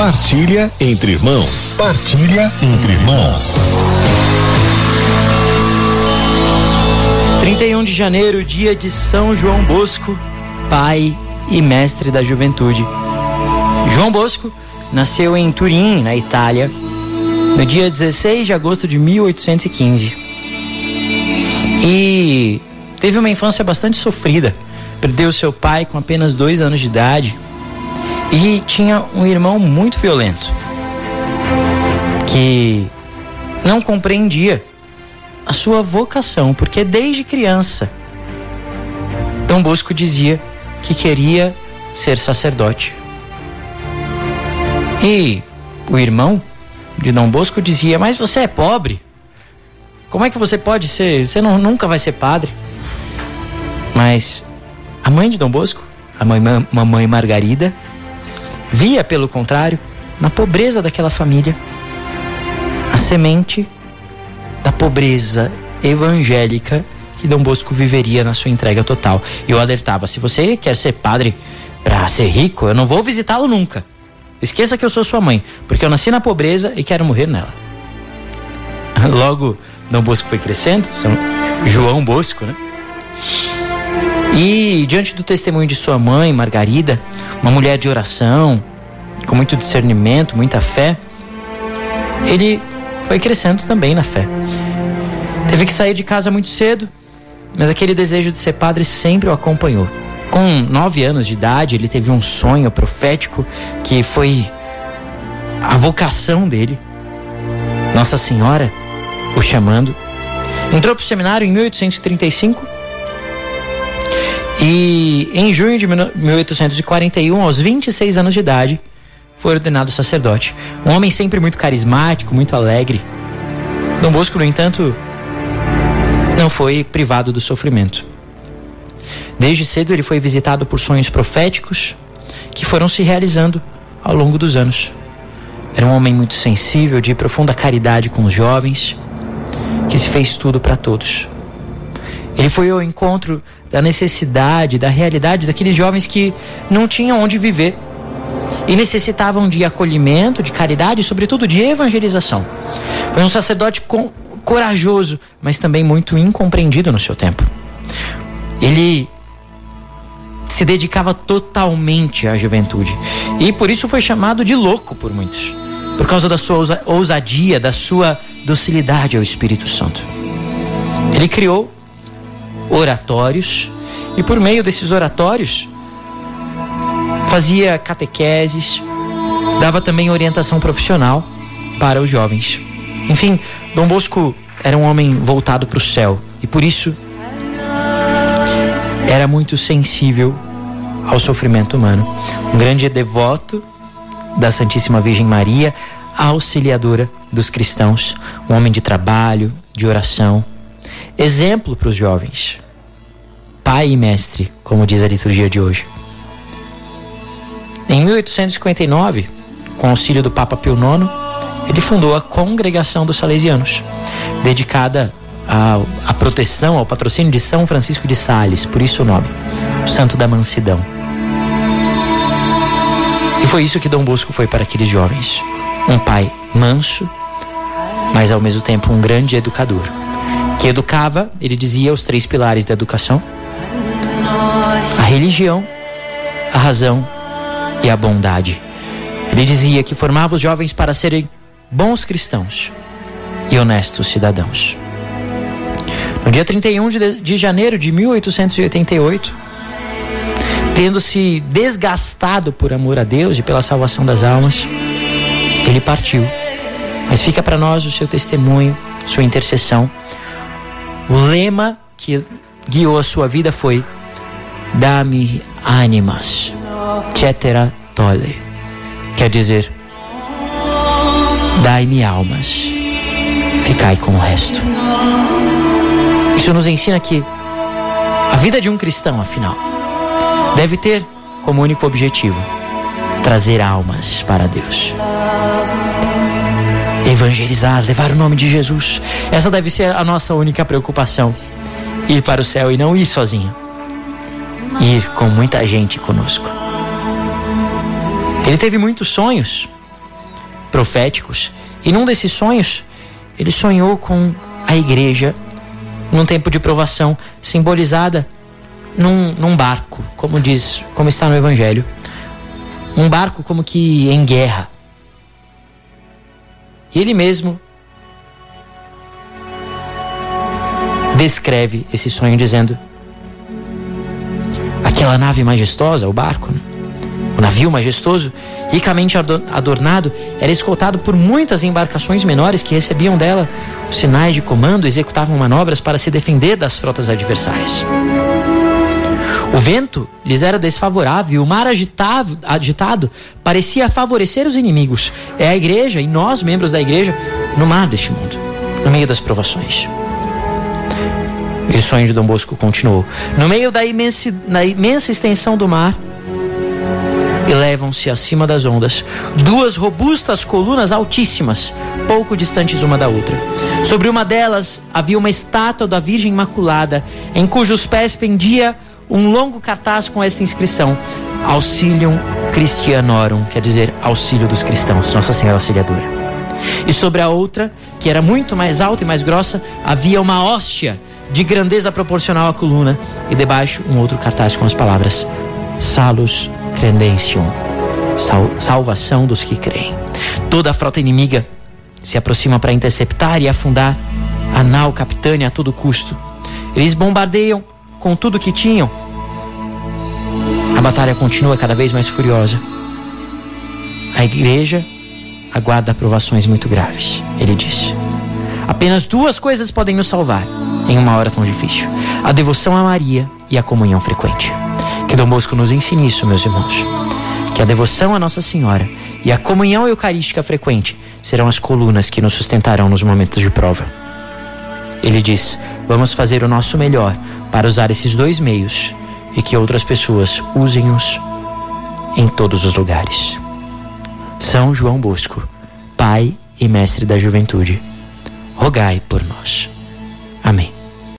Partilha entre irmãos. Partilha entre irmãos. 31 de janeiro, dia de São João Bosco, pai e mestre da juventude. João Bosco nasceu em Turim, na Itália, no dia 16 de agosto de 1815. E teve uma infância bastante sofrida. Perdeu seu pai com apenas dois anos de idade e tinha um irmão muito violento que não compreendia a sua vocação, porque desde criança Dom Bosco dizia que queria ser sacerdote. E o irmão de Dom Bosco dizia: Mas você é pobre. Como é que você pode ser? Você não, nunca vai ser padre. Mas a mãe de Dom Bosco, a mãe, mamãe Margarida, via, pelo contrário, na pobreza daquela família, a semente da pobreza evangélica que Dom Bosco viveria na sua entrega total. E eu alertava: se você quer ser padre para ser rico, eu não vou visitá-lo nunca. Esqueça que eu sou sua mãe, porque eu nasci na pobreza e quero morrer nela. Logo, Dom Bosco foi crescendo, São João Bosco, né? E diante do testemunho de sua mãe, Margarida, uma mulher de oração, com muito discernimento, muita fé, ele foi crescendo também na fé. Teve que sair de casa muito cedo, mas aquele desejo de ser padre sempre o acompanhou. Com nove anos de idade, ele teve um sonho profético que foi a vocação dele. Nossa Senhora o chamando. Entrou para o seminário em 1835 e em junho de 1841, aos 26 anos de idade, foi ordenado sacerdote. Um homem sempre muito carismático, muito alegre. Dom Bosco, no entanto, não foi privado do sofrimento. Desde cedo ele foi visitado por sonhos proféticos que foram se realizando ao longo dos anos. Era um homem muito sensível, de profunda caridade com os jovens, que se fez tudo para todos. Ele foi ao encontro da necessidade, da realidade daqueles jovens que não tinham onde viver e necessitavam de acolhimento, de caridade e, sobretudo, de evangelização. Foi um sacerdote com, corajoso, mas também muito incompreendido no seu tempo. Ele se dedicava totalmente à juventude e por isso foi chamado de louco por muitos, por causa da sua ousadia, da sua docilidade ao Espírito Santo. Ele criou oratórios e por meio desses oratórios fazia catequeses, dava também orientação profissional para os jovens. Enfim, Dom Bosco era um homem voltado para o céu e por isso era muito sensível ao sofrimento humano. Um grande devoto da Santíssima Virgem Maria, auxiliadora dos cristãos, um homem de trabalho, de oração, exemplo para os jovens, pai e mestre, como diz a liturgia de hoje. Em 1859, com auxílio do Papa Pio IX, ele fundou a Congregação dos Salesianos, dedicada à, proteção, ao patrocínio de São Francisco de Sales, por isso o nome, o Santo da Mansidão. E foi isso que Dom Bosco foi para aqueles jovens. Um pai manso, mas ao mesmo tempo um grande educador. Que educava, ele dizia, os três pilares da educação: a religião, a razão e a bondade. Ele dizia que formava os jovens para serem bons cristãos e honestos cidadãos. No dia 31 de, de janeiro de 1888, tendo se desgastado por amor a Deus e pela salvação das almas, ele partiu. Mas fica para nós o seu testemunho, sua intercessão. O lema que guiou a sua vida foi: Dá-me ánimas, cetera tole. Quer dizer, dai-me almas, ficai com o resto. Isso nos ensina que a vida de um cristão, afinal, deve ter como único objetivo trazer almas para Deus. Evangelizar, levar o nome de Jesus. Essa deve ser a nossa única preocupação. Ir para o céu e não ir sozinho. Ir com muita gente conosco. Ele teve muitos sonhos proféticos. E num desses sonhos, ele sonhou com a igreja num tempo de provação, simbolizada num, num barco, como diz, como está no Evangelho. Um barco como que em guerra. E ele mesmo descreve esse sonho dizendo: aquela nave majestosa, o barco, né? o navio majestoso, ricamente adornado, era escoltado por muitas embarcações menores que recebiam dela sinais de comando executavam manobras para se defender das frotas adversárias. O vento lhes era desfavorável o mar agitado, agitado parecia favorecer os inimigos. É a igreja e nós, membros da igreja, no mar deste mundo, no meio das provações. E o sonho de Dom Bosco continuou. No meio da imensa, na imensa extensão do mar, elevam-se acima das ondas duas robustas colunas altíssimas, pouco distantes uma da outra. Sobre uma delas havia uma estátua da Virgem Imaculada, em cujos pés pendia um longo cartaz com esta inscrição: Auxilium Christianorum, quer dizer, auxílio dos cristãos, Nossa Senhora Auxiliadora. E sobre a outra, que era muito mais alta e mais grossa, havia uma hóstia de grandeza proporcional à coluna, e debaixo um outro cartaz com as palavras: Salus Credentium, sal, salvação dos que creem. Toda a frota inimiga se aproxima para interceptar e afundar a nau capitânia a todo custo. Eles bombardeiam com tudo que tinham. A batalha continua cada vez mais furiosa. A igreja aguarda provações muito graves, ele disse. Apenas duas coisas podem nos salvar em uma hora tão difícil: a devoção a Maria e a comunhão frequente. Que Dom Bosco nos ensine isso, meus irmãos. Que a devoção a Nossa Senhora e a comunhão eucarística frequente serão as colunas que nos sustentarão nos momentos de prova. Ele diz: vamos fazer o nosso melhor para usar esses dois meios e que outras pessoas usem-os em todos os lugares. São João Bosco, Pai e Mestre da Juventude, rogai por nós. Amém.